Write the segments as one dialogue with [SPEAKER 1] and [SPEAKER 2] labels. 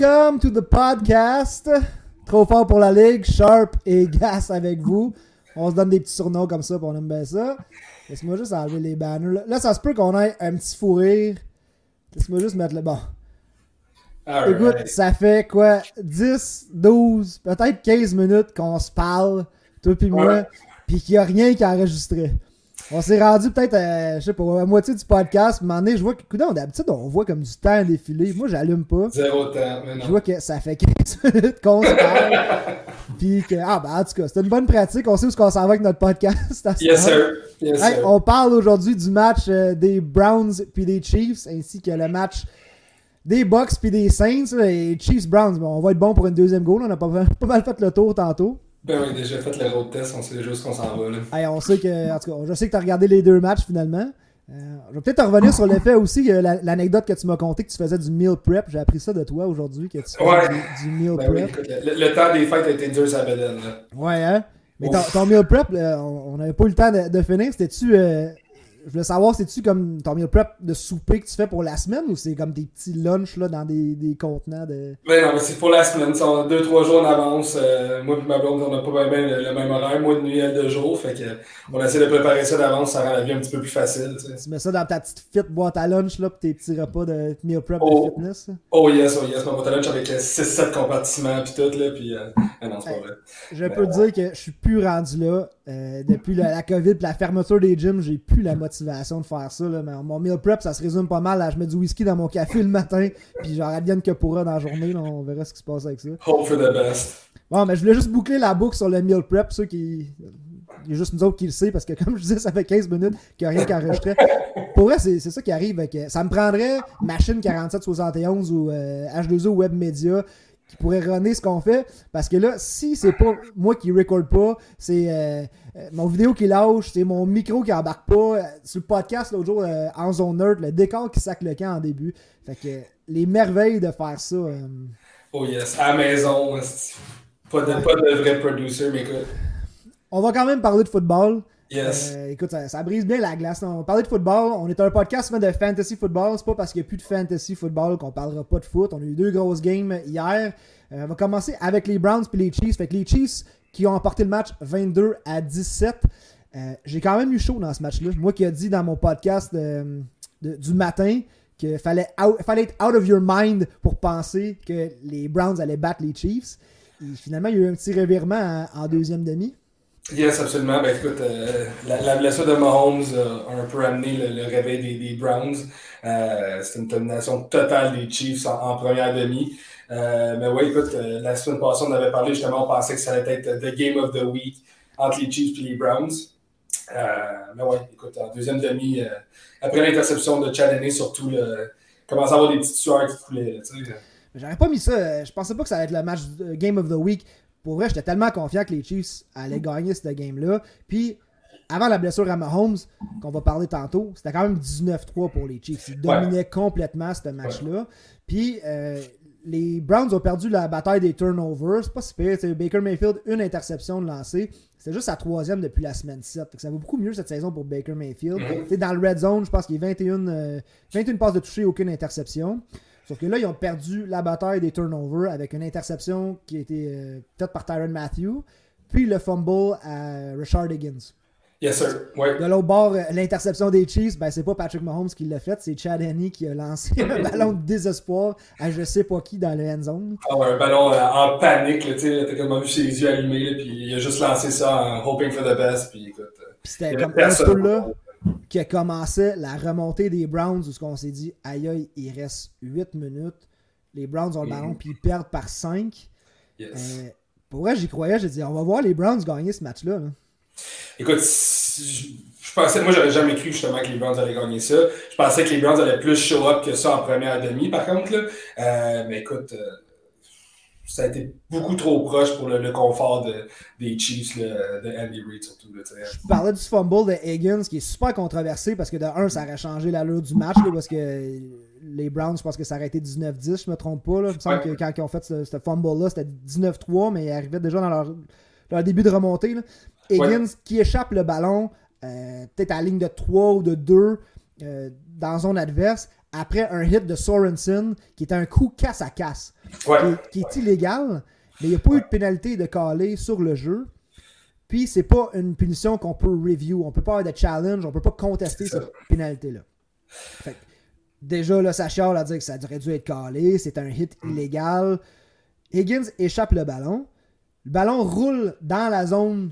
[SPEAKER 1] Welcome to the podcast. Trop fort pour la ligue, Sharp et Gas avec vous. On se donne des petits surnoms comme ça, puis on aime bien ça. Laisse-moi juste enlever les banners. Là, ça se peut qu'on ait un petit fou rire. Laisse-moi juste mettre le bon. Écoute, ça fait quoi? 10, 12, peut-être 15 minutes qu'on se parle, toi puis moi, puis qu'il n'y a rien qui a enregistré. On s'est rendu peut-être, à, je sais pas, à moitié du podcast. Donné, je vois que, d'habitude, on voit comme du temps défiler. Moi, j'allume pas.
[SPEAKER 2] Zéro temps, mais
[SPEAKER 1] Je
[SPEAKER 2] non.
[SPEAKER 1] vois que ça fait 15 minutes qu'on se parle. Puis que, ah, ben, en tout cas, c'est une bonne pratique. On sait où qu'on s'en va avec notre podcast.
[SPEAKER 2] Yes, sir. Yes,
[SPEAKER 1] Hey,
[SPEAKER 2] sir.
[SPEAKER 1] on parle aujourd'hui du match euh, des Browns puis des Chiefs, ainsi que le match des Bucks puis des Saints. Les Chiefs Browns, bon, on va être bon pour une deuxième goal. On a pas, pas mal fait le tour tantôt.
[SPEAKER 2] Ben oui, déjà fait le road test, on sait déjà où qu'on s'en va. Là.
[SPEAKER 1] Hey, on sait que, en tout cas, je sais que tu as regardé les deux matchs finalement. Euh, je vais peut-être revenir sur le fait aussi, que la- l'anecdote que tu m'as conté que tu faisais du meal prep. J'ai appris ça de toi aujourd'hui, que tu faisais
[SPEAKER 2] Ouais.
[SPEAKER 1] du, du meal
[SPEAKER 2] Ben oui,
[SPEAKER 1] prep.
[SPEAKER 2] écoute, le, le temps des fêtes a été dur, ça bedaine, là.
[SPEAKER 1] Ouais, hein? Mais ton, meal prep, là, on on n'avait pas eu le temps de, de finir. C'était-tu. Euh, je voulais savoir, c'est-tu comme ton meal prep de souper que tu fais pour la semaine ou c'est comme des petits lunchs là, dans des, des contenants de.
[SPEAKER 2] Ben non, mais c'est pour la semaine. ça, On a deux, trois jours en avance. euh, moi et ma blonde, on n'a pas bien le, le même horaire. Moi de nuit, elle de jour. Fait que on essaie de préparer ça d'avance, ça rend la vie un petit peu plus facile. tu sais.
[SPEAKER 1] Tu mets ça dans ta petite fit boîte à lunch là, pour tes petits repas de meal prep
[SPEAKER 2] Oh.
[SPEAKER 1] de fitness. là?
[SPEAKER 2] Oh yes, oh yes, ma boîte à lunch avec 6-7 compartiments pis tout, là. Puis, euh, ah non, c'est pas
[SPEAKER 1] Hey.
[SPEAKER 2] vrai.
[SPEAKER 1] Je peux te dire que je suis plus rendu là. Euh, depuis la, la COVID et la fermeture des gyms, j'ai plus la motivation de faire ça. Là. Mais mon meal prep, ça se résume pas mal. à je mets du whisky dans mon café le matin, puis genre advienne que pourra dans la journée. là, on verra ce qui se passe avec ça.
[SPEAKER 2] Hope for the best.
[SPEAKER 1] Bon, mais je voulais juste boucler la boucle sur le meal prep, ceux qui. Il y a juste nous autres qui le sait parce que, comme je disais, ça fait 15 minutes qu'il n'y a rien qui enregistrait. Pour vrai, c'est ça qui arrive. avec, euh, ça me prendrait Machine 4771 ou euh, H2O Web Media qui pourrait runner ce qu'on fait. Parce que là, si c'est pas moi qui record pas, c'est euh, euh, mon vidéo qui lâche, c'est mon micro qui embarque pas. Euh, sur le podcast l'autre jour, euh, en zone nerd, le décor qui sac le camp en début. Fait que les merveilles de faire ça. euh,
[SPEAKER 2] Oh yes, à la maison. Pas de, pas de vrai producer, mais écoute.
[SPEAKER 1] on va quand même parler de football.
[SPEAKER 2] Yes.
[SPEAKER 1] Euh, écoute, ça, brise bien la glace. On parler de football. On est un podcast de fantasy football. C'est pas parce qu'il n'y a plus de fantasy football qu'on parlera pas de foot. On a eu deux grosses games hier. Euh, on va commencer avec les Browns puis les Chiefs. Fait que les Chiefs qui ont emporté le match 22 à 17. Euh, J'ai quand même eu chaud dans ce match-là. Moi qui ai dit dans mon podcast du matin qu'il fallait, fallait être out of your mind pour penser que les Browns allaient battre les Chiefs. Et finalement, il y a eu un petit revirement en, en deuxième demi.
[SPEAKER 2] Yes, absolument. Ben écoute, euh, la, blessure de Mahomes a un peu amené le, réveil des, Browns. Euh, C'était une domination totale des Chiefs en, première demi. Euh, mais oui, écoute, la semaine passée, on avait parlé justement, on pensait que ça allait être the game of the week entre les Chiefs et les Browns. Mais ouais, écoute, en deuxième demi, après l'interception de Chalané, surtout, le, commence à avoir des petites sueurs qui coulaient.
[SPEAKER 1] J'aurais pas mis ça. Je pensais pas que ça allait être le match Game of the Week. Pour vrai, j'étais tellement confiant que les Chiefs allaient gagner cette game-là. Puis, avant la blessure à Mahomes, qu'on va parler tantôt, c'était quand même 19-3 pour les Chiefs. Ils dominaient complètement ce match-là. Puis, euh, les Browns ont perdu la bataille des turnovers. C'est pas si pire. t'sais, Baker Mayfield, une interception de lancer. C'était juste sa troisième depuis la semaine 7. Fait que ça va beaucoup mieux cette saison pour Baker Mayfield.
[SPEAKER 2] Mhm.
[SPEAKER 1] T'sais, Dans le red zone, je pense qu'il y a 21, euh, 21 passes de toucher, aucune interception. Sauf que là, ils ont perdu la bataille des turnovers avec une interception qui a été euh, peut-être par Tyron Matthew, puis le fumble à Richard Higgins.
[SPEAKER 2] Yes, sir. Ouais.
[SPEAKER 1] De l'autre bord, euh, l'interception des Chiefs, ben, c'est pas Patrick Mahomes qui l'a fait, c'est Chad Henney qui a lancé un ballon de désespoir à je sais pas qui dans le end zone.
[SPEAKER 2] Ah ouais, un ballon euh, en panique, tu sais, t'as comme vu ses yeux allumés, puis il a juste lancé ça en hoping for the best, puis écoute. euh,
[SPEAKER 1] Puis c'était comme un là qui commençait la remontée des Browns où on s'est dit aïe aïe, il reste 8 minutes. Les Browns ont le ballon puis ils perdent par 5.
[SPEAKER 2] Yes.
[SPEAKER 1] Euh, pour vrai, j'y croyais, j'ai dit on va voir les Browns gagner ce match-là. là.
[SPEAKER 2] Écoute, je, pensais, moi j'aurais jamais cru justement que les Browns allaient gagner ça. Je pensais que les Browns allaient plus show up que ça en première demi, par contre, là. Euh, mais écoute, euh, ça a été beaucoup trop proche pour le, le confort de, des Chiefs, de Andy Reid surtout, là.
[SPEAKER 1] Je parlais du fumble de Higgins qui est super controversé parce que de un, ça aurait changé l'allure du match là, parce que les Browns, je pense que ça aurait été 19-10, je me trompe pas. Là. Il me semble
[SPEAKER 2] Ouais.
[SPEAKER 1] que quand ils ont fait ce, ce fumble-là, c'était 19-3, mais ils arrivaient déjà dans leur, leur début de remontée. là. Higgins qui échappe le ballon, euh, peut-être à la ligne de 3 ou de 2 euh, dans zone adverse, après un hit de Sorensen qui était un coup casse à casse,
[SPEAKER 2] Ouais.
[SPEAKER 1] qui, est- qui est illégal, mais il n'y a pas eu de pénalité de calé sur le jeu. Puis c'est pas une punition qu'on peut review. On peut pas avoir de challenge, on peut pas contester cette pénalité-là. Fait que, déjà, là, chiale à dire que ça aurait dû être calé. C'est un hit
[SPEAKER 2] Mm.
[SPEAKER 1] illégal. Higgins échappe le ballon. Le ballon roule dans la zone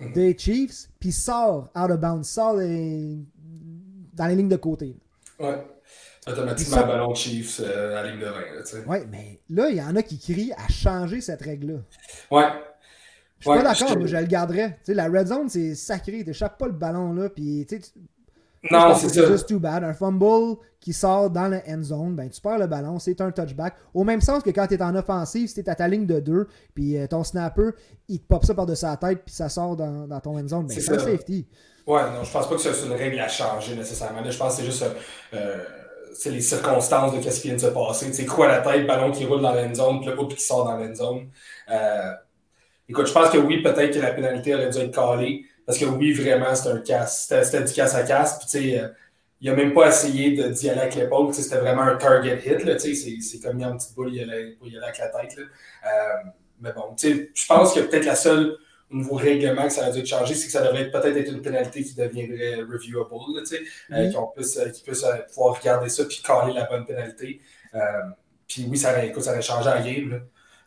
[SPEAKER 2] Mm.
[SPEAKER 1] des Chiefs, puis sort out of bounds, sort les- dans les lignes de côté.
[SPEAKER 2] Ouais. Automatiquement,
[SPEAKER 1] Ça-
[SPEAKER 2] ballon Chiefs euh, à la ligne de 20. Là.
[SPEAKER 1] Ouais, mais là, il y en a qui crient à changer cette règle-là.
[SPEAKER 2] ouais.
[SPEAKER 1] Je suis
[SPEAKER 2] Ouais,
[SPEAKER 1] pas d'accord, moi je le garderais. Tu sais, la red zone, c'est sacré. T'échappes pas le ballon là. Puis, tu
[SPEAKER 2] Non, c'est ça.
[SPEAKER 1] juste too bad. Un fumble qui sort dans le end zone, ben, tu perds le ballon, c'est un touchback. Au même sens que quand tu es en offensive, si tu à ta ligne de 2, puis euh, ton snapper, il te pop ça par-dessus la tête, puis ça sort dans, dans ton end zone, ben,
[SPEAKER 2] C'est
[SPEAKER 1] un safety.
[SPEAKER 2] Ouais, non, je pense pas que c'est une règle à changer nécessairement. Là, je pense que c'est juste euh, les circonstances de ce qui vient de se passer. Sais, quoi la tête, ballon qui roule dans l'end zone, puis le qui sort dans l'end zone. Euh, écoute, je pense que oui, peut-être que la pénalité aurait dû être calée. Parce que oui, vraiment, c'était un casse. C'était, du casse à casse. Puis tu sais, euh, il a même pas essayé d'y aller avec l'épaule. C'était vraiment un target hit. C'est, c'est comme mis en petite boule, il allait, pour y aller avec la tête. Là. Euh, mais bon, je pense que peut-être la seule au niveau règlement que ça a dû être changé, c'est que ça devrait être- peut-être être une pénalité qui deviendrait reviewable, tu sais, euh, qu'on puisse, euh, qu'ils puissent euh, pouvoir regarder ça puis caler la bonne pénalité. Euh, puis oui, ça aurait, écoute, ça aurait changé la game. Là.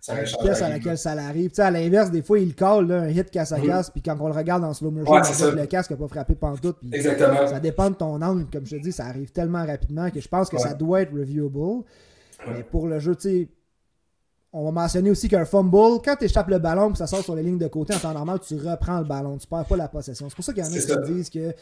[SPEAKER 2] Ça aurait changé
[SPEAKER 1] à
[SPEAKER 2] game,
[SPEAKER 1] laquelle ça arrive. Tu sais, à l'inverse, des fois, il call là, un hit casse à
[SPEAKER 2] Mhm.
[SPEAKER 1] casse, puis quand on le regarde en slow motion,
[SPEAKER 2] Ouais,
[SPEAKER 1] on que le casque n'a pas frappé pantoute. puis
[SPEAKER 2] Exactement.
[SPEAKER 1] Ça dépend de ton angle, comme je te dis, ça arrive tellement rapidement que je pense que
[SPEAKER 2] Ouais.
[SPEAKER 1] ça doit être reviewable.
[SPEAKER 2] Ouais.
[SPEAKER 1] Mais pour le jeu, tu sais, on va mentionner aussi qu'un fumble, quand tu échappes le ballon que ça sort sur les lignes de côté, en temps normal, tu reprends le ballon, tu perds pas la possession. C'est pour ça qu'il y en a qui
[SPEAKER 2] ça.
[SPEAKER 1] disent que,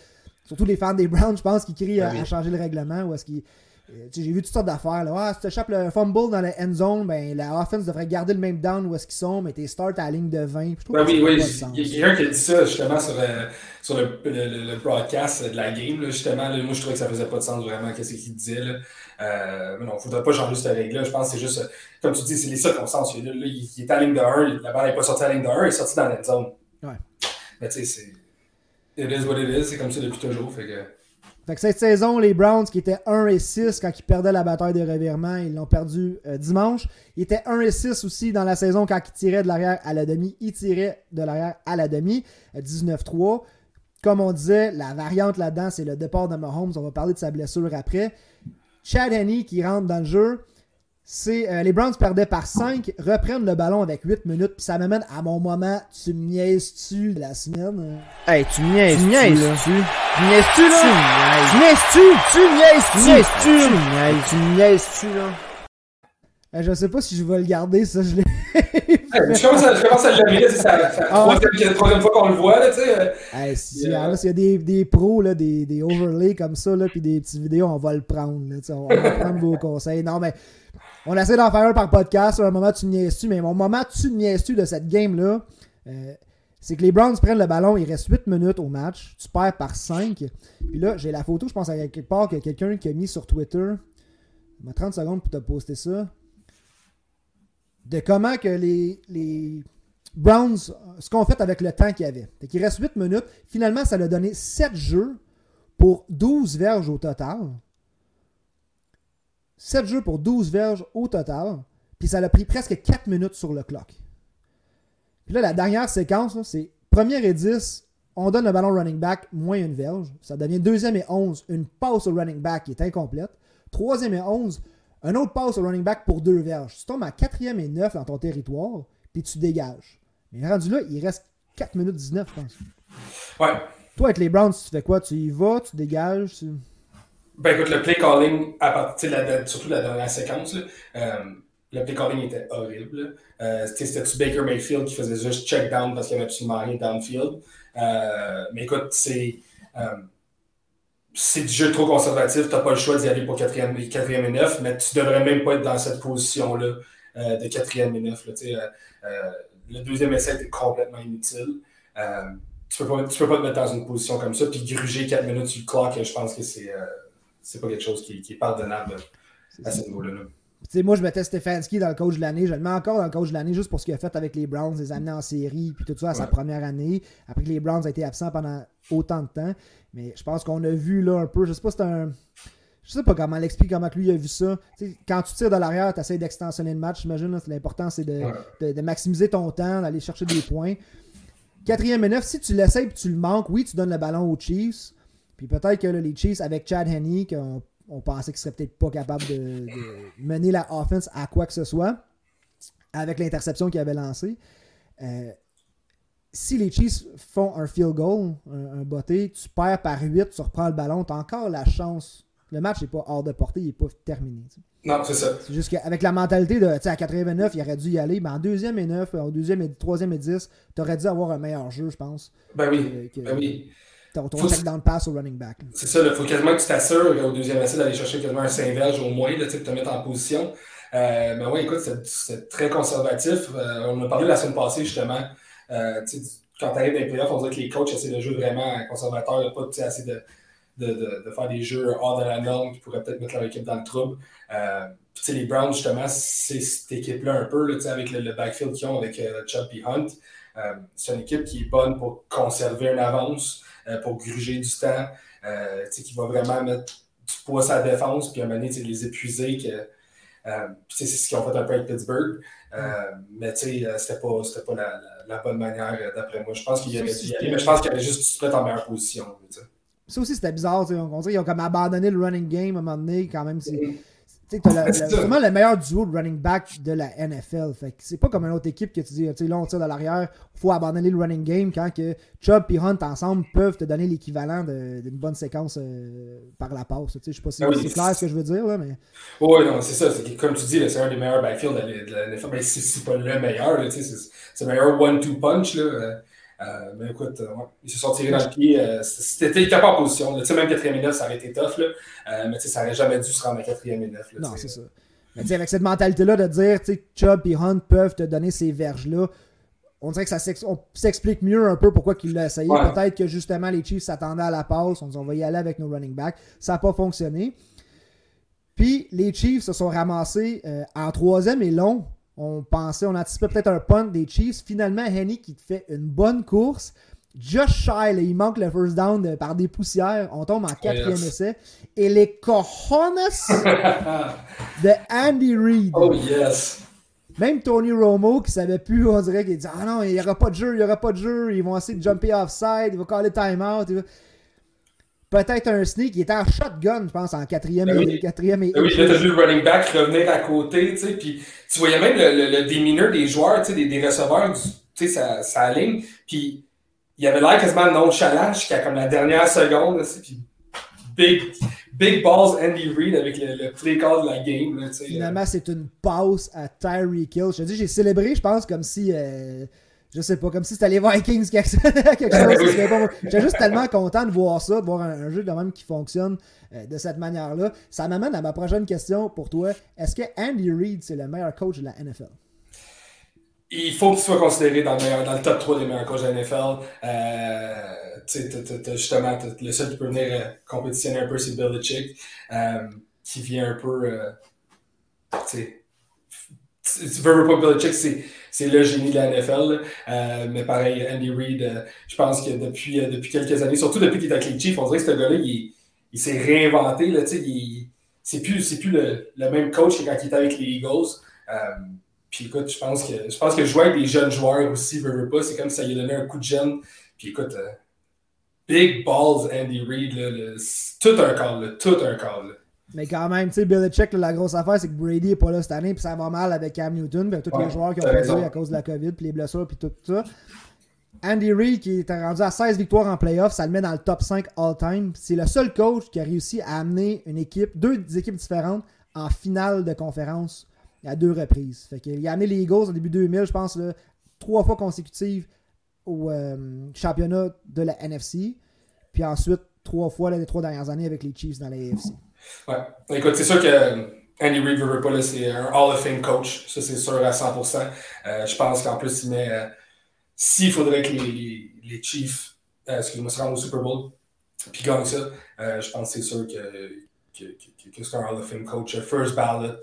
[SPEAKER 1] surtout les fans des Browns, je pense, qui crient à,
[SPEAKER 2] oui.
[SPEAKER 1] à changer le règlement ou est-ce qu'ils. euh, J'ai vu toutes sortes d'affaires. Là. Ah, si tu échappes le fumble dans la end zone, ben, la offense devrait garder le même down où est-ce qu'ils sont, mais tes start à la ligne de 20. Je trouve
[SPEAKER 2] Ben oui, oui. Il y a quelqu'un qui a dit ça justement sur, euh, sur le, le- le- broadcast de la game. Là, justement, là, moi je trouvais que ça faisait pas de sens vraiment qu'est-ce qu'il disait. Là. Euh, mais non, il ne faudrait pas changer cette règle-là. Je pense que c'est juste, euh, comme tu dis, c'est les circonstances. Là, là, il, il est à la ligne de 1, la balle n'est pas sortie à la ligne de 1, elle est sortie dans la zone.
[SPEAKER 1] Ouais.
[SPEAKER 2] Mais tu sais, c'est. It is what it is, c'est comme ça depuis toujours. Fait que...
[SPEAKER 1] Fait que cette saison, les Browns qui étaient 1 et 6 quand ils perdaient la bataille des revirements, ils l'ont perdu euh, dimanche. Ils étaient 1 et 6 aussi dans la saison quand ils tiraient de l'arrière à la demi. Ils tiraient de l'arrière à la demi, euh, 19-3. Comme on disait, la variante là-dedans, c'est le départ de Mahomes. On va parler de sa blessure après. Chad Henney qui rentre dans le jeu. C'est euh, les Browns perdaient par 5, reprennent le ballon avec 8 minutes, puis ça m'amène à mon moment, tu me niaises-tu de la semaine?
[SPEAKER 3] Hey, tu niaises,
[SPEAKER 1] Tu
[SPEAKER 3] tu
[SPEAKER 1] niaises,
[SPEAKER 3] là?
[SPEAKER 1] tu. Tu niaises-tu, là?
[SPEAKER 3] Tu
[SPEAKER 1] Tu niaises-tu? Tu niaises-tu?
[SPEAKER 3] niaises, tu niaises, tu niaises, tu là?
[SPEAKER 1] Euh, je sais pas si je vais le garder, ça, je l'ai.
[SPEAKER 2] Je, commence à, je commence à l'aimer, c'est sa
[SPEAKER 1] Ah
[SPEAKER 2] troisième, la troisième fois qu'on le voit. Là, tu sais, euh,
[SPEAKER 1] Hey, si
[SPEAKER 2] Yeah.
[SPEAKER 1] y en a, s'il y a des, des pros, là, des, des overlays comme ça, là, puis des petites vidéos, on va le prendre. Là, tu sais, on va prendre vos conseils. Non, mais on essaie d'en faire un par podcast. À un moment, tu me niaises-tu, mais mon moment, tu niaises-tu de cette game-là, euh, c'est que les Browns prennent le ballon, il reste 8 minutes au match, tu perds par 5. Puis là, j'ai la photo, je pense à quelque part que quelqu'un qui a mis sur Twitter. Il m'a 30 secondes pour te poster ça. De comment que les, Browns, ce qu'on fait avec le temps qu'il y avait. Fait qu'il reste 8 minutes. Finalement, ça l'a donné 7 jeux pour 12 verges au total. 7 jeux pour 12 verges au total. Puis ça l'a pris presque 4 minutes sur le clock. Puis là, la dernière séquence, c'est première et 10, on donne le ballon running back, moins une verge. Ça devient deuxième et 11, une passe au running back qui est incomplète. Troisième et 11, un autre passe au running back pour deux verges. Tu tombes à quatrième et 9 dans ton territoire, puis tu dégages. Mais rendu là, il reste 4 minutes 19, je pense.
[SPEAKER 2] ouais.
[SPEAKER 1] Toi, avec les Browns, tu fais quoi? Tu y vas, tu dégages tu-
[SPEAKER 2] Ben écoute, le play calling, à partir de la, surtout la dernière séquence, là, euh, le play calling était horrible. Euh, c'était- C'était-tu Baker Mayfield qui faisait juste check down parce qu'il n'y avait absolument rien downfield? Euh, mais écoute, c'est c'est du jeu trop conservatif. Tu n'as pas le choix d'y aller pour quatrième, quatrième et neuf, mais tu devrais même pas être dans cette position-là euh, de quatrième et neuf. Euh, euh, le deuxième essai était complètement inutile. Euh, tu peux pas, tu peux pas te mettre dans une position comme ça, puis gruger 4 minutes sur le clock, je pense que c'est c'est pas quelque chose qui, est pardonnable à ce niveau-là. là.
[SPEAKER 1] Sais, moi, je mettais Stefanski dans le coach de l'année. Je le mets encore dans le coach de l'année juste pour ce qu'il a fait avec les Browns, les amener en série, puis tout ça à sa première année. Après que les Browns ont été absents pendant autant de temps. Mais je pense qu'on a vu là un peu, je sais pas si c'est un. je sais pas comment l'expliquer, comment lui a vu ça. quand tu tires de l'arrière, tu essaies d'extensionner le match, j'imagine. L'important, c'est de, maximiser ton temps, d'aller chercher des points. Quatrième et neuf, si tu l'essayes et tu le manques, oui, tu donnes le ballon aux Chiefs. Puis peut-être que les Chiefs, avec Chad Henney, qu'on on pensait qu'ils seraient peut-être pas capables de, mener la offense à quoi que ce soit, avec l'interception qu'il avait lancée. Euh, si les Chiefs font un field goal, un, un botté, tu perds par 8, tu reprends le ballon, tu as encore la chance le match n'est pas hors de portée, il n'est pas terminé.
[SPEAKER 2] Non, c'est ça.
[SPEAKER 1] C'est juste qu'avec la mentalité de, à 89, il aurait dû y aller, mais en deuxième et 9, en deuxième et troisième et 10, tu aurais dû avoir un meilleur jeu, je pense.
[SPEAKER 2] Ben oui. ben oui.
[SPEAKER 1] Ton, ton le pass au running back.
[SPEAKER 2] C'est ça, il faut quasiment que tu t'assures au deuxième essai d'aller chercher quasiment un 5 verges au moins, là, de te mettre en position. Euh, mais oui, écoute, c'est très conservatif. Euh, on a parlé la semaine passée, justement. Euh, quand tu arrives dans les playoffs, on dirait que les coachs essaient de jouer vraiment conservateur, pas assez de de, faire des jeux hors de la norme qui pourraient peut-être mettre leur équipe dans le trouble. Euh, les Browns, justement, c'est cette équipe-là un peu, là, avec le, backfield qu'ils ont avec Chubb et Hunt. C'est une équipe qui est bonne pour conserver une avance, pour gruger du temps, qui va vraiment mettre du poids sur la défense, puis à un moment donné, les épuiser. Que, c'est ce qu'ils ont fait un peu avec Pittsburgh. mais c'était pas, pas la, la, bonne manière, d'après moi. Je pense qu'il y avait y aller, mais je pense qu'il avait juste se mettre en meilleure position.
[SPEAKER 1] Ça aussi, c'était bizarre. On dirait qu'ils ont comme abandonné le running game à un moment donné, quand même. C'est vraiment le meilleur duo de running back de la NFL. Fait c'est pas comme une autre équipe que tu dis, là, on tire de l'arrière, il faut abandonner le running game quand que Chubb et Hunt ensemble peuvent te donner l'équivalent d'une bonne séquence euh, par la passe. Je sais pas si ah c'est clair ce que je veux dire, là, mais.
[SPEAKER 2] Oui, non, c'est ça. Comme tu dis, c'est un des meilleurs backfields de la NFL. Mais c'est pas le meilleur, c'est le meilleur one-two punch. Là. Euh, mais écoute, euh, ils se sont tirés dans le pied. Euh, c'était pas en position. sais même quatrième et neuf, ça aurait été tough. Là. mais ça n'aurait jamais dû se rendre à quatrième et neuf.
[SPEAKER 1] non, c'est ça. Mais avec cette mentalité-là de dire Chubb et Hunt peuvent te donner ces verges-là, on dirait que ça s'explique mieux un peu pourquoi il l'a essayé. Peut-être que justement les Chiefs s'attendaient à la passe. On dit on va y aller avec nos running backs. Ça n'a pas fonctionné. Puis les Chiefs se sont ramassés en troisième et long on pensait, on anticipait peut-être un punt des Chiefs. Finalement, Henny qui fait une bonne course. Just shy, il manque le first down par des poussières. On tombe en quatrième essai. Et les cojones de Andy Reid.
[SPEAKER 2] Oh yes.
[SPEAKER 1] Même Tony Romo qui savait plus, on dirait qu'il dit Ah non, il n'y aura pas de jeu, il n'y aura pas de jeu. Ils vont essayer de jumper offside, il va caller timeout peut-être un sneak. Il était en shotgun, je pense, en quatrième, ben et, quatrième et.
[SPEAKER 2] Ben oui, là, tu vu le running back revenir à côté, tu sais, puis tu voyais même le, le, démineur des joueurs, tu sais, des, des receveurs, tu sais, ça, ça ligne, puis il avait l'air quasiment nonchalant jusqu'à comme la dernière seconde, puis big, big balls Andy Reid avec le, le, play call de la game, là, tu sais.
[SPEAKER 1] Finalement, c'est une pause à Tyreek Hill. Je te dis, j'ai célébré, je pense, comme si. Euh, je sais pas, comme si c'était les Vikings qui quelque chose. J'étais juste tellement content de voir ça, de voir un, jeu de même qui fonctionne euh, de cette manière-là. Ça m'amène à ma prochaine question pour toi. Est-ce que Andy Reid, c'est le meilleur coach de la NFL?
[SPEAKER 2] Il faut qu'il soit considéré dans le, dans le, top 3 des meilleurs coachs de la NFL. Euh, justement, le seul qui peut venir euh, compétitionner un peu, c'est Bill Belichick, euh, qui vient un peu. Tu veux pas Belichick, c'est c'est le génie de la NFL. Euh, mais pareil, Andy Reid, euh, je pense que depuis, euh, depuis quelques années, surtout depuis qu'il est avec les Chiefs, on dirait que ce gars-là, il, il s'est réinventé. Là, il, c'est plus, plus le, le, même coach que quand il était avec les Eagles. puis écoute, je pense que je pense que jouer avec des jeunes joueurs aussi, veut, veut pas, c'est comme si ça lui donné un coup de jeune. Puis écoute, big balls Andy Reid, tout un call, tout un call.
[SPEAKER 1] Mais quand même, tu sais, Belichick, la grosse affaire, c'est que Brady n'est pas là cette année, puis ça va mal avec Cam Newton, puis tous les joueurs qui ont perdu à cause de la COVID, puis les blessures, puis tout ça. Andy Reid, qui est rendu à 16 victoires en playoff, ça le met dans le top 5 all-time. C'est le seul coach qui a réussi à amener une équipe, deux équipes différentes, en finale de conférence à deux reprises. Fait qu'il a amené les Eagles au début 2000, je pense, là, trois fois consécutives au euh, championnat de la NFC. Puis ensuite, trois fois les trois dernières années avec les Chiefs dans la AFC.
[SPEAKER 2] Ouais. Écoute, c'est sûr que euh, Andy Reid veut pas, c'est un Hall of Fame coach. Ça, c'est sûr à 100%. Euh, je pense qu'en plus, il met. Euh, s'il faudrait que les, les, Chiefs, excuse-moi, se rendent au Super Bowl, puis gagnent ça, je pense que c'est sûr que, que, que, c'est un Hall of Fame coach. First ballot.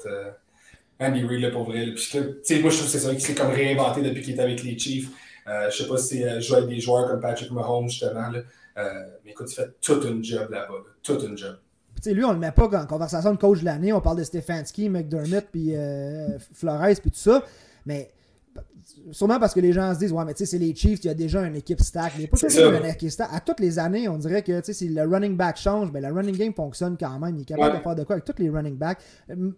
[SPEAKER 2] Andy Reid, là, pour vrai. Moi, je trouve que c'est ça qu'il s'est comme réinventé depuis qu'il est avec les Chiefs. je sais pas si c'est jouer avec des joueurs comme Patrick Mahomes, justement. Là. mais écoute, il fait toute une job là-bas. Toute une job
[SPEAKER 1] sais, lui, on le met pas en conversation de coach de l'année. On parle de Stefanski, McDermott, puis euh, Flores, puis tout ça. Mais sûrement parce que les gens se disent, ouais, mais tu sais, c'est les Chiefs, il y a déjà une équipe stack. Mais pas toujours une équipe stack. À toutes les années, on dirait que, tu sais, si le running back change, ben, le running game fonctionne quand même. Il est capable de faire de quoi avec tous les running backs.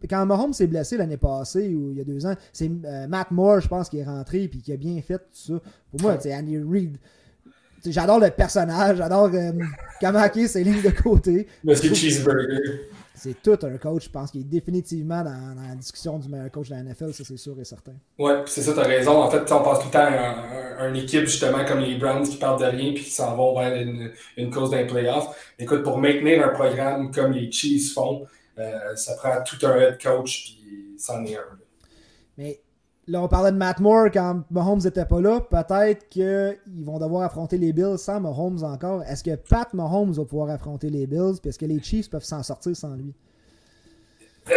[SPEAKER 1] Quand Mahomes s'est blessé l'année passée, ou il y a deux ans, c'est euh, Matt Moore, je pense, qui est rentré, puis qui a bien fait tout ça. Pour moi, sais, Andy Reid J'adore le personnage, j'adore euh, comment il ses lignes de côté.
[SPEAKER 2] Monsieur Cheeseburger.
[SPEAKER 1] C'est tout un coach, je pense, qui est définitivement dans, la discussion du meilleur coach de la NFL, ça c'est sûr et certain.
[SPEAKER 2] Ouais, c'est ça, tu as raison. En fait, on passe tout le temps à, une équipe justement comme les Browns qui partent de rien puis qui s'en vont vers une, une cause d'un playoff. Écoute, pour maintenir un programme comme les Chiefs font, euh, ça prend tout un head coach puis c'en est un.
[SPEAKER 1] Mais Là, on parlait de Matt Moore quand Mahomes n'était pas là. Peut-être qu'ils vont devoir affronter les Bills sans Mahomes encore. Est-ce que Pat Mahomes va pouvoir affronter les Bills? Puis est-ce que les Chiefs peuvent s'en sortir sans lui?
[SPEAKER 2] Euh,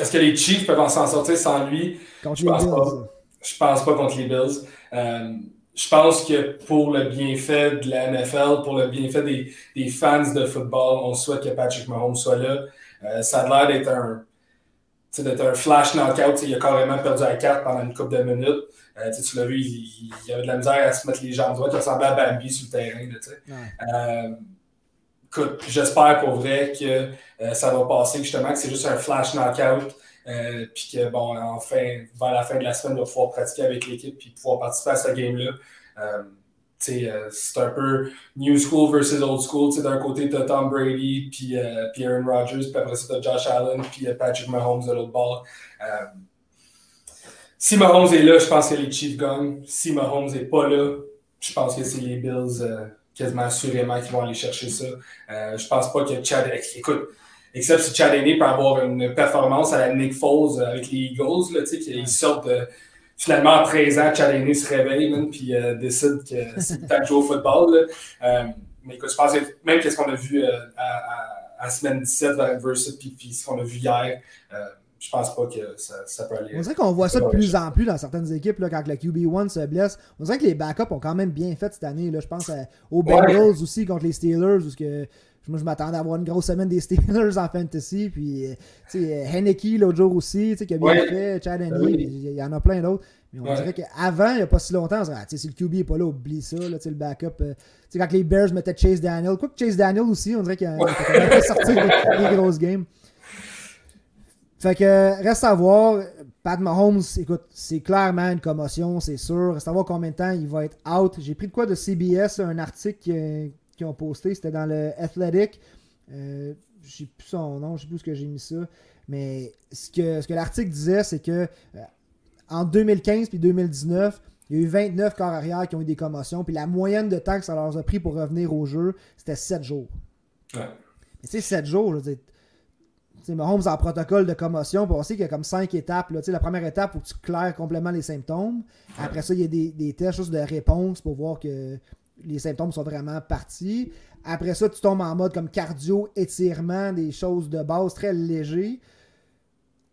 [SPEAKER 2] est-ce que les Chiefs peuvent s'en sortir sans lui?
[SPEAKER 1] Contre je les pense Bills.
[SPEAKER 2] Pas. Je pense pas contre les Bills. Euh, je pense que pour le bienfait de la NFL, pour le bienfait des, des fans de football, on souhaite que Patrick Mahomes soit là. Euh, ça a l'air d'être un d'être un flash knockout. Il a carrément perdu la carte pendant une couple de minutes. Euh, tu l'as vu, il, il, avait de la misère à se mettre les jambes droites. Il ressemblait à Bambi sur le terrain. Là, euh, écoute, j'espère pour vrai que euh, ça va passer, justement, que c'est juste un flash knockout. Puis que, bon, enfin, vers la fin de la semaine, il va pouvoir pratiquer avec l'équipe et pouvoir participer à ce game-là. Euh, c'est un peu new school versus old school. D'un côté, tu as Tom Brady, puis, euh, puis Aaron Rodgers, puis après ça, tu as Josh Allen, puis euh, Patrick Mahomes de l'autre bord. si Mahomes est là, je pense que les Chiefs gagnent. Si Mahomes n'est pas là, je pense que c'est les Bills quasiment assurément qui vont aller chercher ça. je pense pas que Chad. Écoute, except si Chad Henney peut avoir une performance à la Nick Foles avec les Eagles, là, qu'ils sortent de finalement, à 13 ans, Chad se réveille, puis euh, décide que c'est le temps de jouer au football. Euh, mais écoute, je pense que même qu'est-ce qu'on a vu euh, à, à, semaine 17 vers Adversity, puis, ce qu'on a vu hier, je pense pas que ça, peut aller.
[SPEAKER 1] On dirait qu'on voit ça de plus en plus dans certaines équipes, là, quand le QB1 se blesse. On dirait que les backups ont quand même bien fait cette année. Là. Je pense aux Bengals aussi contre les Steelers, où que moi, je m'attendais à avoir une grosse semaine des Steelers en fantasy. Puis, euh, tu sais, Henneke l'autre jour aussi, tu sais, qui a bien fait, Chad ben Henney, il y en a plein d'autres. Mais on dirait qu'avant, il n'y a pas si longtemps, on dirait, ah, si le QB n'est pas là, oublie ça, là, le backup. Euh, tu sais, quand les Bears mettaient Chase Daniel, quoi que Chase Daniel aussi, on dirait qu'il a sorti des, des grosses games. Fait que, reste à voir. Pat Mahomes, écoute, c'est clairement une commotion, c'est sûr. Reste à voir combien de temps il va être out. J'ai pris de quoi de CBS, un article qui ont posté. C'était dans le Athletic. Euh, je sais plus son nom, je sais plus ce que j'ai mis ça. Mais ce que, ce que l'article disait, c'est que euh, en 2015 puis 2019, il y a eu 29 corps arrière qui ont eu des commotions. Puis la moyenne de temps que ça leur a pris pour revenir au jeu, c'était 7 jours. Ouais. Mais tu sais, 7 jours, je veux dire, Mahomes en protocole de commotion, pour aussi qu'il y a comme 5 étapes. Là. La première étape où tu claires complètement les symptômes. Après ça, il y a des, des tests juste de réponse pour voir que les symptômes sont vraiment partis. Après ça, tu tombes en mode comme cardio, étirement, des choses de base très légers.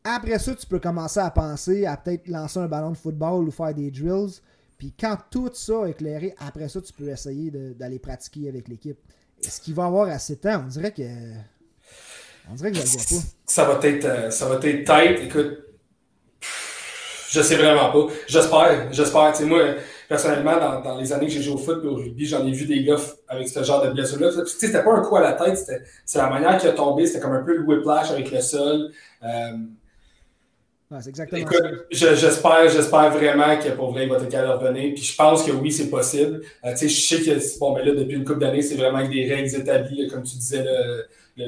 [SPEAKER 1] Après ça, tu peux commencer à penser à peut-être lancer un ballon de football ou faire des drills. Puis quand tout ça est éclairé, après ça, tu peux essayer d'aller pratiquer avec l'équipe. Est-ce qu'il va avoir assez de temps? On dirait que. On dirait que je ne vois pas.
[SPEAKER 2] Ça va être, euh, ça va être tight. Écoute, je sais vraiment pas. J'espère. J'espère. Tu sais, moi personnellement, dans, dans, les années que j'ai joué au foot et au rugby, j'en ai vu des gars avec ce genre de blessure-là. C'était pas un coup à la tête, c'est la manière qu'il a tombé, c'était comme un peu le whiplash avec le sol. Euh,
[SPEAKER 1] c'est exactement
[SPEAKER 2] écoute, J'espère, j'espère vraiment que pour vrai, il va être capable de revenir. Puis je pense que oui, c'est possible. Euh, je sais que bon, mais là, depuis une couple d'années, c'est vraiment avec des règles établies, comme tu disais, le, le,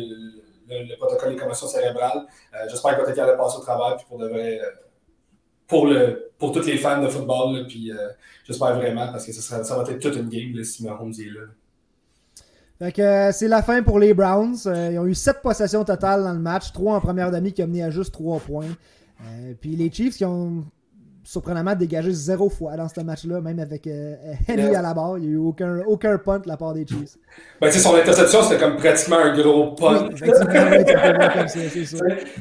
[SPEAKER 2] le, protocole des commotions cérébrales. Euh, j'espère qu'il va être capable de passer au travail puis pour de vrai pour, le, pour tous les fans de football. puis euh, j'espère vraiment parce que ça, va être toute une game si Mahomes est là.
[SPEAKER 1] Fait que euh, c'est la fin pour les Browns. Euh, ils ont eu 7 possessions totales dans le match, 3 en première demi qui ont mené à juste 3 points. puis les Chiefs qui ont surprenamment dégagé zéro fois dans ce match-là, même avec Henry à la barre. Il n'y a eu aucun, aucun punt de la part des Chiefs.
[SPEAKER 2] Ben, son interception, c'était comme pratiquement un gros punt. Oui,
[SPEAKER 1] c'est c'est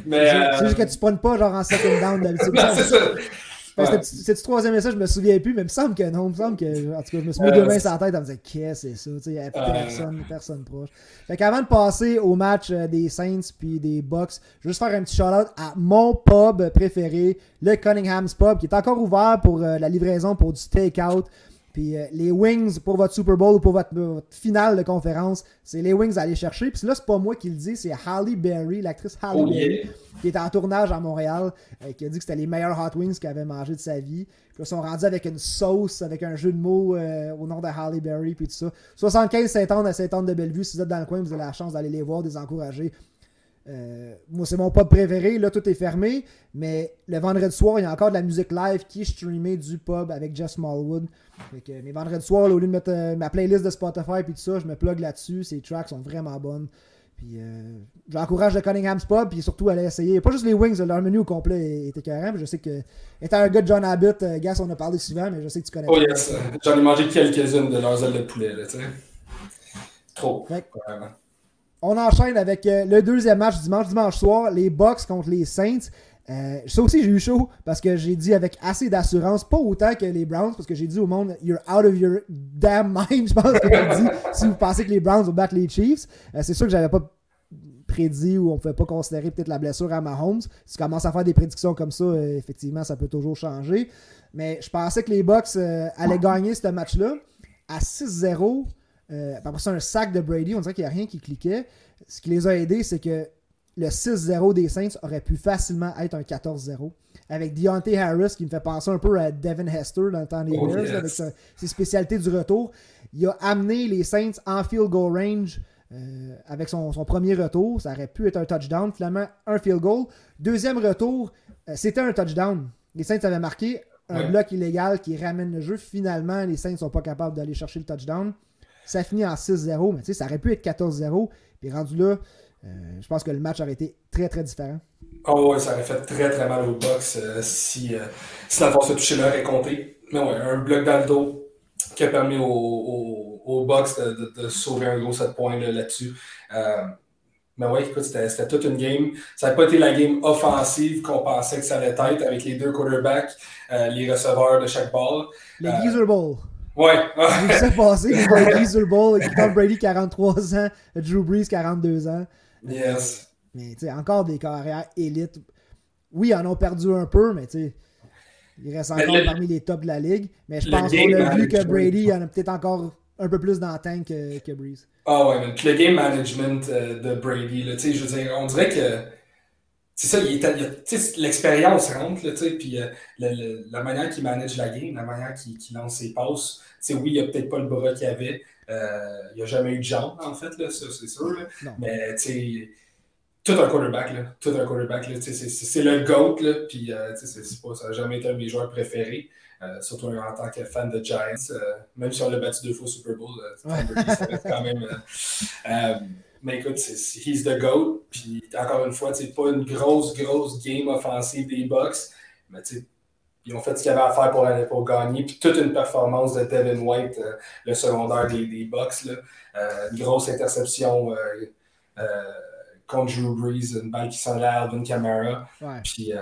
[SPEAKER 1] Mais, juste que tu puntes pas genre en second down d'habitude.
[SPEAKER 2] c'est ça. Ouais.
[SPEAKER 1] c'était- C'est-tu troisième essai, je me souviens plus, mais il me semble que non. Il me semble que, en tout cas, je me suis mis
[SPEAKER 2] Euh,
[SPEAKER 1] deux mains sur la tête en me disant, qu'est-ce que c'est ça? Il n'y avait
[SPEAKER 2] Euh.
[SPEAKER 1] personne, personne proche. Fait qu'avant de passer au match euh, des Saints puis des Bucks, je vais juste faire un petit shout-out à mon pub préféré, le Cunningham's Pub, qui est encore ouvert pour euh, la livraison pour du take-out. Puis euh, les wings pour votre Super Bowl ou pour votre, votre finale de conférence, c'est les wings à aller chercher. Puis là, c'est pas moi qui le dis, c'est Halle Berry, l'actrice Halle
[SPEAKER 2] Oh,
[SPEAKER 1] Berry
[SPEAKER 2] yeah.
[SPEAKER 1] qui était en tournage à Montréal, euh, qui a dit que c'était les meilleurs Hot Wings qu'elle avait mangé de sa vie. Puis là, ils sont rendus avec une sauce, avec un jeu de mots euh, au nom de Halle Berry, puis tout ça. 75 Saint-Anne à Saint-Anne de Bellevue, si vous êtes dans le coin, vous avez la chance d'aller les voir, de les encourager. Euh, moi, c'est mon pub préféré. Là, tout est fermé. Mais le vendredi soir, il y a encore de la musique live qui est streamée du pub avec Jess Smallwood. Fait que, mes vendredis soirs, là, au lieu de mettre euh, ma playlist de Spotify puis tout ça, je me plug là-dessus. Ces tracks sont vraiment bonnes. Puis euh, j'encourage le Cunningham's Pub, puis surtout à aller essayer. Pas juste les wings, leur menu au complet écœurant. puis Je sais que, étant un gars de John Abbott, euh, Gas, on a parlé souvent, mais je sais que tu connais
[SPEAKER 2] Oh
[SPEAKER 1] pas.
[SPEAKER 2] yes, j'en ai mangé quelques-unes de leurs ailes de poulet, là, tu sais. Trop.
[SPEAKER 1] On enchaîne avec euh, le deuxième match dimanche, dimanche soir, les Bucks contre les Saints. Euh, ça aussi, j'ai eu chaud parce que j'ai dit avec assez d'assurance, pas autant que les Browns, parce que j'ai dit au monde, you're out of your damn mind, je pense que j'ai dit, si vous pensez que les Browns vont battre les Chiefs. Euh, c'est sûr que j'avais pas prédit ou on pouvait pas considérer peut-être la blessure à Mahomes. Si tu commences à faire des prédictions comme ça, effectivement, ça peut toujours changer. Mais je pensais que les Bucks allaient gagner ce match-là à 6-0. Euh, après ça, un sac de Brady, on dirait qu'il n'y a rien qui cliquait. Ce qui les a aidés, c'est que le 6-0 des Saints aurait pu facilement être un 14-0. Avec Deontay Harris, qui me fait penser un peu à Devin Hester dans le temps des
[SPEAKER 2] Oh,
[SPEAKER 1] Bears,
[SPEAKER 2] yes.
[SPEAKER 1] avec sa- ses spécialités du retour. Il a amené les Saints en field goal range euh, avec son, son premier retour. Ça aurait pu être un touchdown. Finalement, un field goal. Deuxième retour, euh, c'était un touchdown. Les Saints avaient marqué un
[SPEAKER 2] Ouais.
[SPEAKER 1] bloc illégal qui ramène le jeu. Finalement, les Saints ne sont pas capables d'aller chercher le touchdown. Ça finit en 6-0, mais tu sais, ça aurait pu être 14-0. Puis rendu là, euh, je pense que le match aurait été très très différent.
[SPEAKER 2] Oh ouais, ça aurait fait très très mal au box euh, si, euh, si la force de toucher l'heure est comptée. Mais ouais, un bloc dans le dos qui a permis au, au, au box de, de- de sauver un gros 7 points là, là-dessus. Mais ouais, écoute, c'était toute une game. Ça n'a pas été la game offensive qu'on pensait que ça allait être avec les deux quarterbacks, les receveurs de chaque ball.
[SPEAKER 1] Le
[SPEAKER 2] Euh,
[SPEAKER 1] Geezer Bowl.
[SPEAKER 2] Ouais,
[SPEAKER 1] J'ai vu ça passer, le Geezer Bowl. Tom Brady, 43 ans. Drew Brees, 42 ans.
[SPEAKER 2] yes.
[SPEAKER 1] Mais tu sais, encore des carrières élites. Oui, ils en ont perdu un peu, mais tu sais, il reste
[SPEAKER 2] Mais
[SPEAKER 1] encore
[SPEAKER 2] le-
[SPEAKER 1] parmi les tops de la ligue. Mais je
[SPEAKER 2] le
[SPEAKER 1] pense qu'on a vu que. Brady en a peut-être encore un peu plus dans le tank que, que Breeze.
[SPEAKER 2] Ah ouais, mais le game management euh, de Brady, là, tu sais, je veux dire, on dirait que c'est ça, l'expérience rentre, là, puis euh, le- le- la manière qu'il manage la game, la manière qu'il lance ses passes, oui, il a peut-être pas le bras qu'il avait, euh, il n'y a jamais eu de jambes, en fait, là, ça, c'est sûr, là. Mais tout un quarterback, là, tout un quarterback, c'est- le GOAT, là, puis euh, pas- ça n'a jamais été un de mes joueurs préférés. Euh, surtout en tant que fan de Giants, même si on l'a battu deux fois au Super Bowl, ça reste quand même. Mais écoute, c'est, c'est- he's the GOAT. Puis encore une fois, c'est pas une grosse, grosse game offensive des Bucks, mais tu ils ont fait ce qu'il y avait à faire pour, aller- pour gagner. Puis toute une performance de Devin White, euh, le secondaire des, des Bucks. Là. Euh, une grosse interception euh, contre Drew Brees, une balle qui s'en à Alvin Kamara.
[SPEAKER 1] Ouais.
[SPEAKER 2] Puis,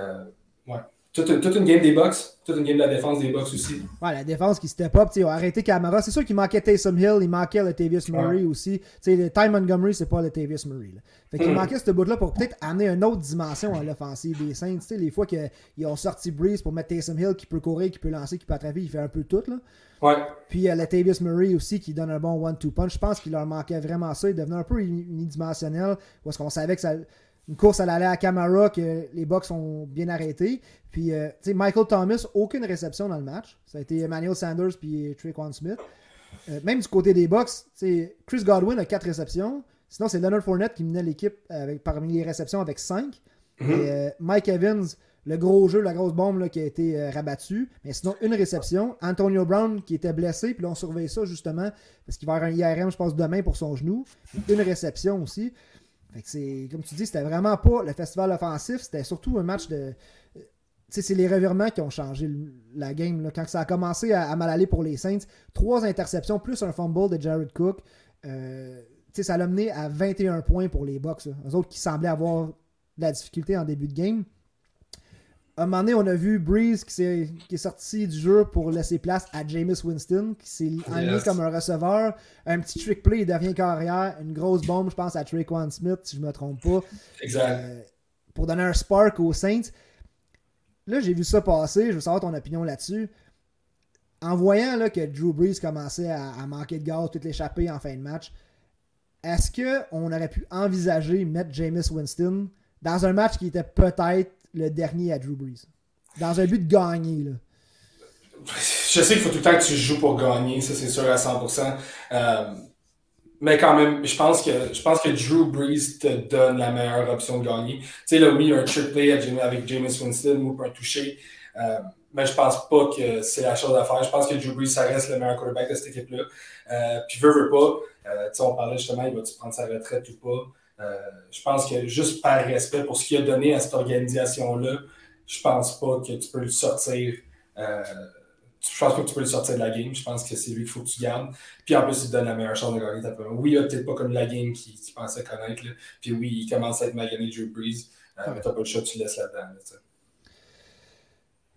[SPEAKER 2] ouais. Toute, une- toute une game des Bucks, toute une game de la défense des Bucks aussi.
[SPEAKER 1] Ouais, la défense qui step up, tu sais, ils ont arrêté Camara. C'est sûr qu'il manquait Taysom Hill, il manquait le Tavius Murray aussi. Tu sais, le Ty Montgomery, c'est pas le Tavius Murray. Là. Fait qu'il
[SPEAKER 2] Mm.
[SPEAKER 1] manquait ce bout-là pour peut-être amener une autre dimension à l'offensive des Saints. Tu sais, les fois qu'ils ont sorti Breeze pour mettre Taysom Hill qui peut courir, qui peut lancer, qui peut attraper, il fait un peu tout. Là.
[SPEAKER 2] Ouais.
[SPEAKER 1] Puis il y a le Tavius Murray aussi qui donne un bon one-two punch. Je pense qu'il leur manquait vraiment ça. Il devenait un peu uni- unidimensionnel. Parce qu'on savait que ça, une course elle allait à Camara, que les Bucks ont bien arrêté. Puis, euh, tu sais, Michael Thomas, aucune réception dans le match. Ça a été Emmanuel Sanders puis Traquan Smith. Euh, même du côté des Bucks, Chris Godwin a 4 réceptions. Sinon, c'est Leonard Fournette qui menait l'équipe avec, parmi les réceptions avec 5.
[SPEAKER 2] Mhm.
[SPEAKER 1] Et euh, Mike Evans, le gros jeu, la grosse bombe là, qui a été euh, rabattue. Mais sinon, une réception. Antonio Brown qui était blessé, puis là, on surveille ça justement, parce qu'il va y avoir un IRM, je pense, demain pour son genou. Une réception aussi. Comme tu dis, c'était vraiment pas le festival offensif, c'était surtout un match de. sais, c'est les revirements qui ont changé la game. Quand ça a commencé à, mal aller pour les Saints, trois interceptions plus un fumble de Jared Cook. euh, ça l'a mené à 21 points pour les Bucks. Eux autres qui semblaient avoir de la difficulté en début de game. Un moment donné, on a vu Breeze qui, est sorti du jeu pour laisser place à Jameis Winston, qui s'est enligné
[SPEAKER 2] Yes.
[SPEAKER 1] comme un receveur. Un petit trick play, il devient carrière. Une grosse bombe, je pense, à Traquan Smith, si je me trompe pas.
[SPEAKER 2] Exact.
[SPEAKER 1] Euh, pour donner un spark aux Saints. Là, j'ai vu ça passer. Je veux savoir ton opinion là-dessus. En voyant là, que Drew Brees commençait à, à manquer de gaz, tout l'échapper en fin de match, est-ce qu'on aurait pu envisager mettre Jameis Winston dans un match qui était peut-être le dernier à Drew Brees? Dans un but de gagner. Là.
[SPEAKER 2] Je sais qu'il faut tout le temps que tu joues pour gagner, ça c'est sûr à 100%. Euh, mais quand même, je pense que je pense que Drew Brees te donne la meilleure option de gagner. Tu sais, là, oui, il y a un trick play avec Jameis Winston ou un toucher. Euh, mais je pense pas que c'est la chose à faire. Je pense que Drew Brees, ça reste le meilleur quarterback de cette équipe-là. Euh, puis veut, veut pas. Euh, on parlait justement, il va-tu prendre sa retraite ou pas? Euh, je pense que juste par respect pour ce qu'il a donné à cette organisation-là, je pense pas que tu peux le sortir. Euh, je pense pas que tu peux le sortir de la game. Je pense que c'est lui qu'il faut que tu gardes. Puis en plus, il te donne la meilleure chance de gagner ta première. Oui, il a peut-être pas comme la game qu'il pensait connaître. Là. Puis oui, il commence à être magané Drew Brees. Euh, Mais t'as pas de shot, tu laisses là-dedans. là.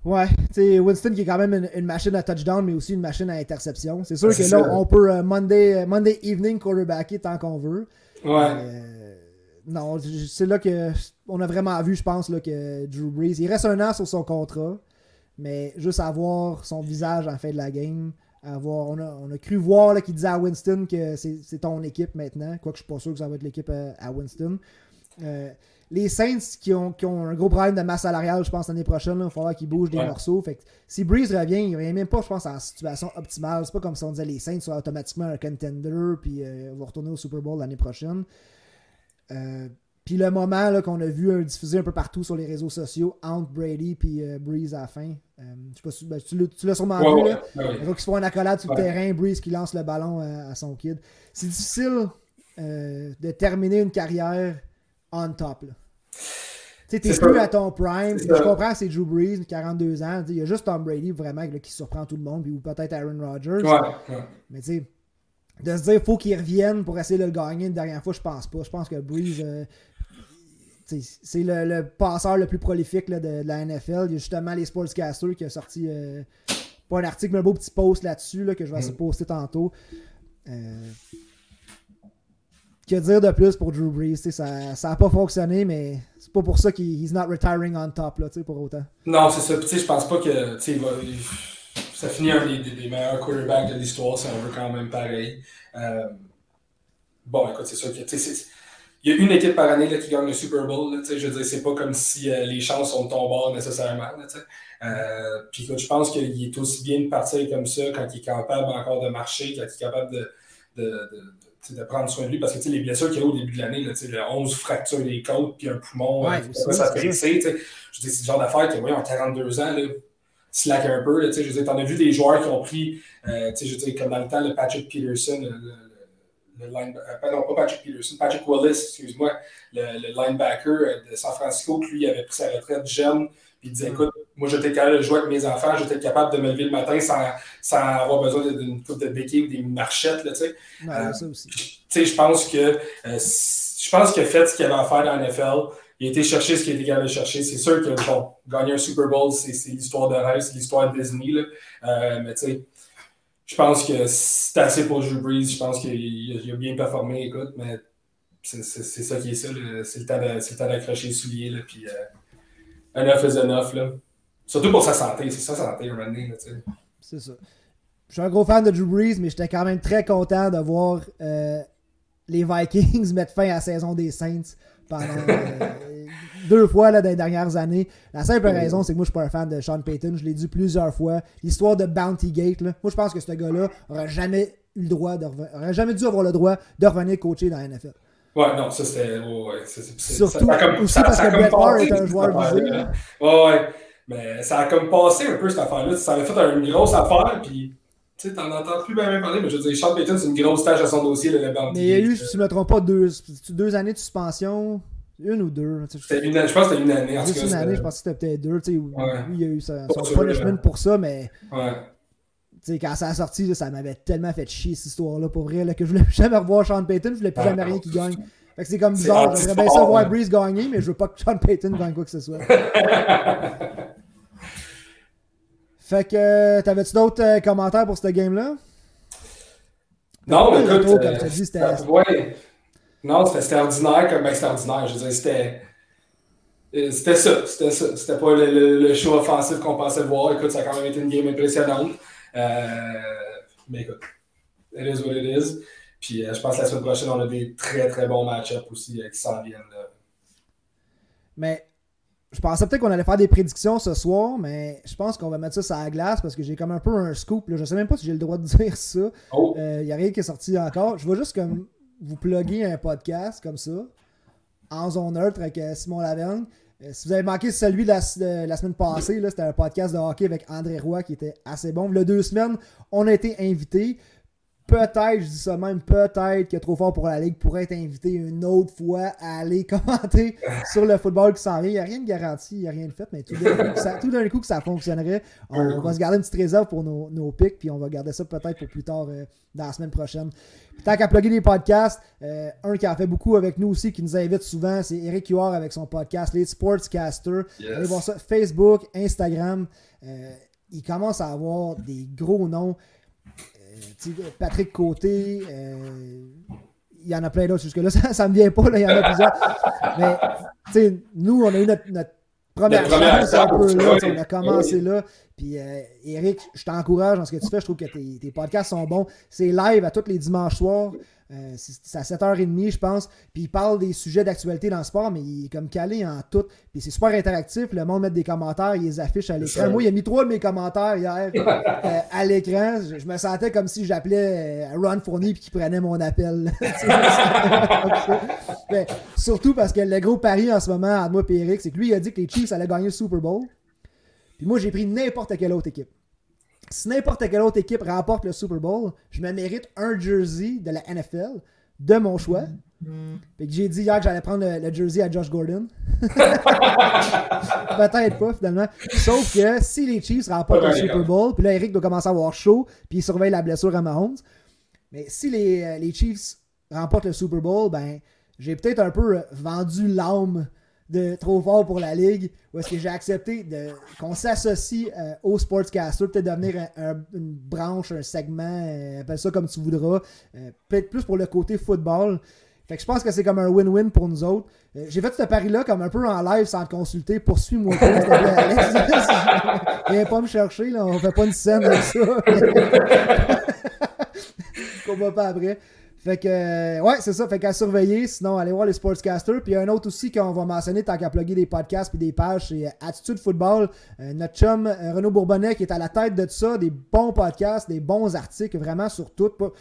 [SPEAKER 1] Ouais, tu Winston qui est quand même une, une machine à touchdown, mais aussi une machine à interception. C'est sûr que là, on peut euh, Monday, Monday evening quarterbacker tant qu'on veut.
[SPEAKER 2] Ouais.
[SPEAKER 1] Euh, non, c'est là que on a vraiment vu, je pense, là, que Drew Brees. Il reste un an sur son contrat, mais juste avoir son visage en fin de la game, avoir, on, a, on a cru voir qu'il disait à Winston que c'est ton équipe maintenant, quoique je suis pas sûr que ça va être l'équipe euh, à Winston. Euh, les Saints qui ont, qui ont un gros problème de masse salariale, je pense, l'année prochaine, il va falloir qu'ils bougent des
[SPEAKER 2] Ouais.
[SPEAKER 1] morceaux. Fait que si Breeze revient, il revient même pas, je pense, en situation optimale. C'est pas comme si on disait les Saints sont automatiquement un contender, puis euh, vont retourner au Super Bowl l'année prochaine. Euh, puis le moment qu'on a vu euh, diffusé un peu partout sur les réseaux sociaux entre Brady puis euh, Breeze à la fin. Euh, je sais pas si ben, tu l'as- sûrement
[SPEAKER 2] Ouais,
[SPEAKER 1] vu.
[SPEAKER 2] ouais,
[SPEAKER 1] Là.
[SPEAKER 2] ouais, ouais.
[SPEAKER 1] Il faut qu'il se fasse une accolade sur le terrain, Breeze qui lance le ballon à, à son kid. C'est difficile de terminer une carrière on top. là. Tu sais, t'es plus
[SPEAKER 2] ça.
[SPEAKER 1] à ton prime. Je comprends c'est Drew Brees, 42 ans. Il y a juste Tom Brady vraiment là, qui surprend tout le monde, puis, ou peut-être Aaron Rodgers.
[SPEAKER 2] Ouais, ouais.
[SPEAKER 1] Mais tu sais, de se dire faut qu'il revienne pour essayer de le gagner une dernière fois, je pense pas. Je pense que Breeze, euh, c'est le, le passeur le plus prolifique là, de, de la NFL. Il y a justement les Sportscasters qui a sorti euh, pas un article, mais un beau petit post là-dessus là, que je vais de poster tantôt. Euh, que dire de plus pour Drew Brees? Tu sais, Ça ça a pas fonctionné, mais c'est pas pour ça qu'il he's not retiring on top là, pour autant.
[SPEAKER 2] Non, c'est ça. Puis, tu sais, je pense pas que. Ça finit un des, des- des meilleurs quarterbacks de l'histoire, si on veut quand même pareil. Euh, bon, écoute, c'est sûr que. Il y a une équipe par année là, qui gagne le Super Bowl. là, je veux dire, c'est pas comme si euh, les chances sont de ton bord nécessairement. Euh, puis écoute, je pense qu'il est aussi bien de partir comme ça quand il est capable encore de marcher, quand il est capable de, prendre soin de lui. Parce que tu sais, les blessures qu'il y a au début de l'année, le 11 fractures des côtes, puis un poumon,
[SPEAKER 1] Ouais,
[SPEAKER 2] euh, ça, ça tu sais. Je dis, c'est le genre d'affaire que, voyons, en 42 ans, là, slack un peu. là, tu sais, je veux dire, t'en as vu des joueurs qui ont pris, euh, tu sais, je veux dire, comme dans le temps, le Patrick Peterson, le, le, le line- euh, non, pas Patrick Peterson, Patrick Willis, excuse-moi, le, le linebacker euh, de San Francisco, que lui, avait pris sa retraite jeune, puis il disait,
[SPEAKER 1] Mm.
[SPEAKER 2] écoute, moi, j'étais capable de jouer avec mes enfants, j'étais capable de me lever le matin sans, sans avoir besoin d'une coupe de béquille ou des marchettes, là, tu sais.
[SPEAKER 1] Ouais,
[SPEAKER 2] Euh,
[SPEAKER 1] ça aussi.
[SPEAKER 2] Tu sais, je pense que euh, je pense qu'il a fait ce qu'il avait à faire dans la NFL. Il a été chercher ce qu'il était capable de chercher. C'est sûr que bon, gagner un Super Bowl, c'est l'histoire de rêve, c'est l'histoire de Disney. Là. Euh, mais tu sais, je pense que c'est assez pour Drew Brees. Je pense qu'il a, bien performé, écoute, mais c'est ça qui est ça. C'est le temps le d'accrocher les souliers. Là, puis euh, enough is enough. Là. Surtout pour sa santé. C'est sa santé, un.
[SPEAKER 1] C'est ça. Je suis un gros fan de Drew Brees, mais j'étais quand même très content de voir euh, les Vikings mettre fin à la saison des Saints pendant euh, deux fois là, dans les dernières années. La simple raison, c'est que moi, je suis pas un fan de Sean Payton. Je l'ai dit plusieurs fois. L'histoire de Bounty Gate, là, moi, je pense que ce gars-là aurait jamais eu le droit de aurait jamais dû avoir le droit de revenir coacher dans la NFL.
[SPEAKER 2] Ouais, non, ça c'était. ouais, ouais,
[SPEAKER 1] Surtout
[SPEAKER 2] ça comme-
[SPEAKER 1] aussi
[SPEAKER 2] ça-
[SPEAKER 1] parce que Brett
[SPEAKER 2] passé,
[SPEAKER 1] est un joueur visé.
[SPEAKER 2] Ouais, ouais. Mais ça a comme passé un peu cette affaire-là. Ça avait fait une grosse affaire, puis tu sais, t'en entends plus bien, parler, mais je veux dire, Sean Payton, c'est une grosse tâche à son dossier, le Bounty.
[SPEAKER 1] Mais il y a eu, si je ne me trompe pas, deux, deux années de suspension. Une ou deux.
[SPEAKER 2] une je pense que c'était une année. En
[SPEAKER 1] Juste une année, je pense que c'était peut-être deux. tu sais,
[SPEAKER 2] Ouais.
[SPEAKER 1] Oui, il y a eu son
[SPEAKER 2] sûr,
[SPEAKER 1] punishment pour ça, mais
[SPEAKER 2] Ouais.
[SPEAKER 1] tu sais, quand ça a sorti, là, ça m'avait tellement fait chier cette histoire-là pour vrai là, que je voulais plus jamais revoir Sean Payton, je voulais plus
[SPEAKER 2] Ah,
[SPEAKER 1] jamais rien qui gagne. Fait que c'est comme bizarre, j'aimerais bien ça
[SPEAKER 2] anti-sport,
[SPEAKER 1] voir
[SPEAKER 2] là.
[SPEAKER 1] Breeze gagner, mais je veux pas que Sean Payton gagne quoi que ce soit. Fait que, euh, t'avais-tu d'autres euh, commentaires pour ce game-là?
[SPEAKER 2] Non, mais écoute.
[SPEAKER 1] comme
[SPEAKER 2] euh,
[SPEAKER 1] t'as dit, c'était-
[SPEAKER 2] ouais. Non, c'était ordinaire comme ben, c'était ordinaire. Je veux dire, c'était. C'était ça, c'était ça. C'était pas le, le- le show offensif qu'on pensait voir. Écoute, ça a quand même été une game impressionnante. Euh, mais écoute, it is what it is. Puis euh, je pense que la semaine prochaine, on a des très très bons match-ups aussi euh, qui s'en viennent. là.
[SPEAKER 1] Mais je pensais peut-être qu'on allait faire des prédictions ce soir, mais je pense qu'on va mettre ça sur la glace parce que j'ai comme un peu un scoop. Là. Je sais même pas si j'ai le droit de dire ça.
[SPEAKER 2] Oh,
[SPEAKER 1] Il n'y a rien qui est sorti encore. Je vais juste comme vous plugger un podcast comme ça, en zone neutre avec euh, Simon Laverne. Euh, si vous avez manqué celui de la, de la semaine passée, c'était un podcast de hockey avec André Roy qui était assez bon. Le deux semaines, on a été invités. Peut-être, je dis ça même, peut-être que Trop Fort pour la Ligue pourrait être invité une autre fois à aller commenter sur le football qui s'en vient. Il n'y a rien de garanti, il n'y a rien de fait, mais tout d'un coup, que ça- tout d'un coup que ça fonctionnerait, on, on va se garder une petite réserve pour nos, nos pics, puis on va garder ça peut-être pour plus tard euh, dans la semaine prochaine. Puis tant qu'à plugger des podcasts, euh, un qui en fait beaucoup avec nous aussi, qui nous invite souvent, c'est Eric Huard avec son podcast, les Sportscaster.
[SPEAKER 2] yes.
[SPEAKER 1] Allez voir ça, Facebook, Instagram. Euh, il commence à avoir des gros noms. Euh, Patrick Côté, euh, il y en a plein d'autres jusque-là. Ça, ça me vient pas, là, il y en a plusieurs. Mais nous, on a eu notre, notre première chance un peu là. On a commencé là. Puis euh, Eric, je t'encourage dans ce que tu fais. Je trouve que tes, tes podcasts sont bons. C'est live à tous les dimanches soirs. Euh, c'est à 7h30, je pense. Puis il parle des sujets d'actualité dans le sport, mais il est comme calé en tout. Puis c'est super interactif. Le monde met des commentaires, il les affiche à l'écran. Moi, il a mis trois de mes commentaires hier euh, à l'écran. Je, je me sentais comme si j'appelais euh, Ron Fournier puis qu'il prenait mon appel. Mais surtout parce que le gros pari en ce moment entre moi et Eric, c'est que lui, il a dit que les Chiefs allaient gagner le Super Bowl. Puis moi, j'ai pris n'importe quelle autre équipe. Si n'importe quelle autre équipe remporte le Super Bowl, je me mérite un jersey de la NFL de mon choix. Fait que j'ai dit hier que j'allais prendre le, le jersey à Josh Gordon. Peut-être pas, finalement. Sauf que si les Chiefs remportent
[SPEAKER 2] Ouais,
[SPEAKER 1] le Super. Bowl, puis là, Eric doit commencer à avoir chaud, puis il surveille la blessure à Mahomes. Mais si les, euh, les Chiefs remportent le Super Bowl, ben, j'ai peut-être un peu euh, vendu l'âme de trop fort pour la ligue, où est-ce que j'ai accepté qu'on s'associe euh, au Sportscaster, peut-être devenir un- un- une branche, un segment, euh, appelle ça comme tu voudras, euh, peut-être plus pour le côté football. Fait que je pense que c'est comme un win-win pour nous autres. Euh, j'ai fait ce pari-là comme un peu en live sans te consulter. Poursuis-moi. Viens pas me chercher, là. On fait pas une scène avec ça. Qu'on va pas après. Fait que, euh, ouais, c'est ça. Fait qu'à surveiller. Sinon, allez voir les Sportscasters. Puis il y a un autre aussi qu'on va mentionner tant qu'à plugger des podcasts puis des pages, c'est euh, Attitude Football. Euh, notre chum euh, Renaud Bourbonnais qui est à la tête de tout ça. Des bons podcasts, des bons articles, vraiment sur tout. Pas,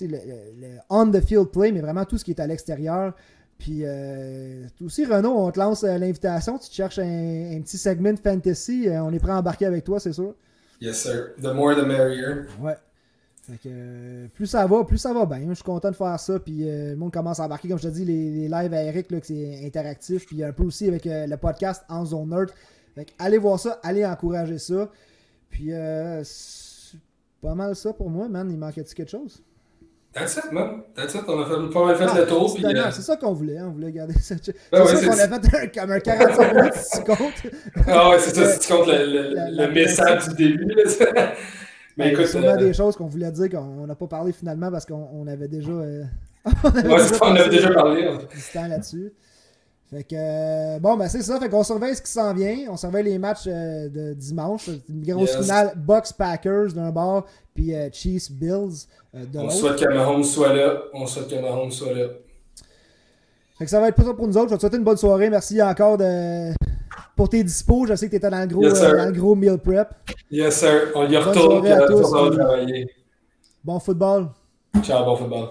[SPEAKER 1] le, le- le on-the-field play, mais vraiment tout ce qui est à l'extérieur. Puis euh, aussi, Renaud, on te lance l'invitation. Tu te cherches un, un petit segment de fantasy. on est prêt à embarquer avec toi, c'est sûr.
[SPEAKER 2] Yes, sir. The more the merrier.
[SPEAKER 1] Ouais. Fait que euh, plus ça va, plus ça va bien. Je suis content de faire ça. Puis euh, le monde commence à embarquer, comme je te dis, les, les lives à Eric, là, que c'est interactif. Puis un peu aussi avec euh, le podcast En Zone Nerd. Fait que allez voir ça, allez encourager ça. Puis euh, c'est pas mal ça pour moi, man. Il manquait-tu quelque chose?
[SPEAKER 2] That's it, man. That's it. On a fait, pas mal fait
[SPEAKER 1] Ah,
[SPEAKER 2] le tour.
[SPEAKER 1] c'est
[SPEAKER 2] Puis,
[SPEAKER 1] dommage,
[SPEAKER 2] euh,
[SPEAKER 1] c'est ça qu'on voulait. hein. On voulait garder ça. C'est
[SPEAKER 2] Ben
[SPEAKER 1] ça qu'on a fait un, comme un 45 minutes si tu comptes.
[SPEAKER 2] Ah ouais, c'est ça, si tu comptes le, le- message du début. là. Mais
[SPEAKER 1] Il y a
[SPEAKER 2] euh,
[SPEAKER 1] des choses qu'on voulait dire qu'on n'a pas parlé finalement parce qu'on on avait déjà. euh, on avait
[SPEAKER 2] ouais, on déjà parlé.
[SPEAKER 1] du temps là-dessus. Fait que euh, bon ben c'est ça, fait qu'on surveille ce qui s'en vient, on surveille les matchs euh, de dimanche, une grosse
[SPEAKER 2] Yes.
[SPEAKER 1] finale Bucks Packers d'un bord puis euh, Chiefs Bills de
[SPEAKER 2] On
[SPEAKER 1] l'autre.
[SPEAKER 2] souhaite que Mahomes soit là. On souhaite que Mahomes soit là.
[SPEAKER 1] Fait que ça va être pour ça pour nous autres. Je vais te souhaiter une bonne soirée. Merci encore de pour tes dispos. Je sais que tu étais dans le gros
[SPEAKER 2] Yes,
[SPEAKER 1] euh, dans le gros meal prep.
[SPEAKER 2] Yes, sir. On y retourne.
[SPEAKER 1] à tous,
[SPEAKER 2] travailler.
[SPEAKER 1] Bon football.
[SPEAKER 2] Ciao, bon football.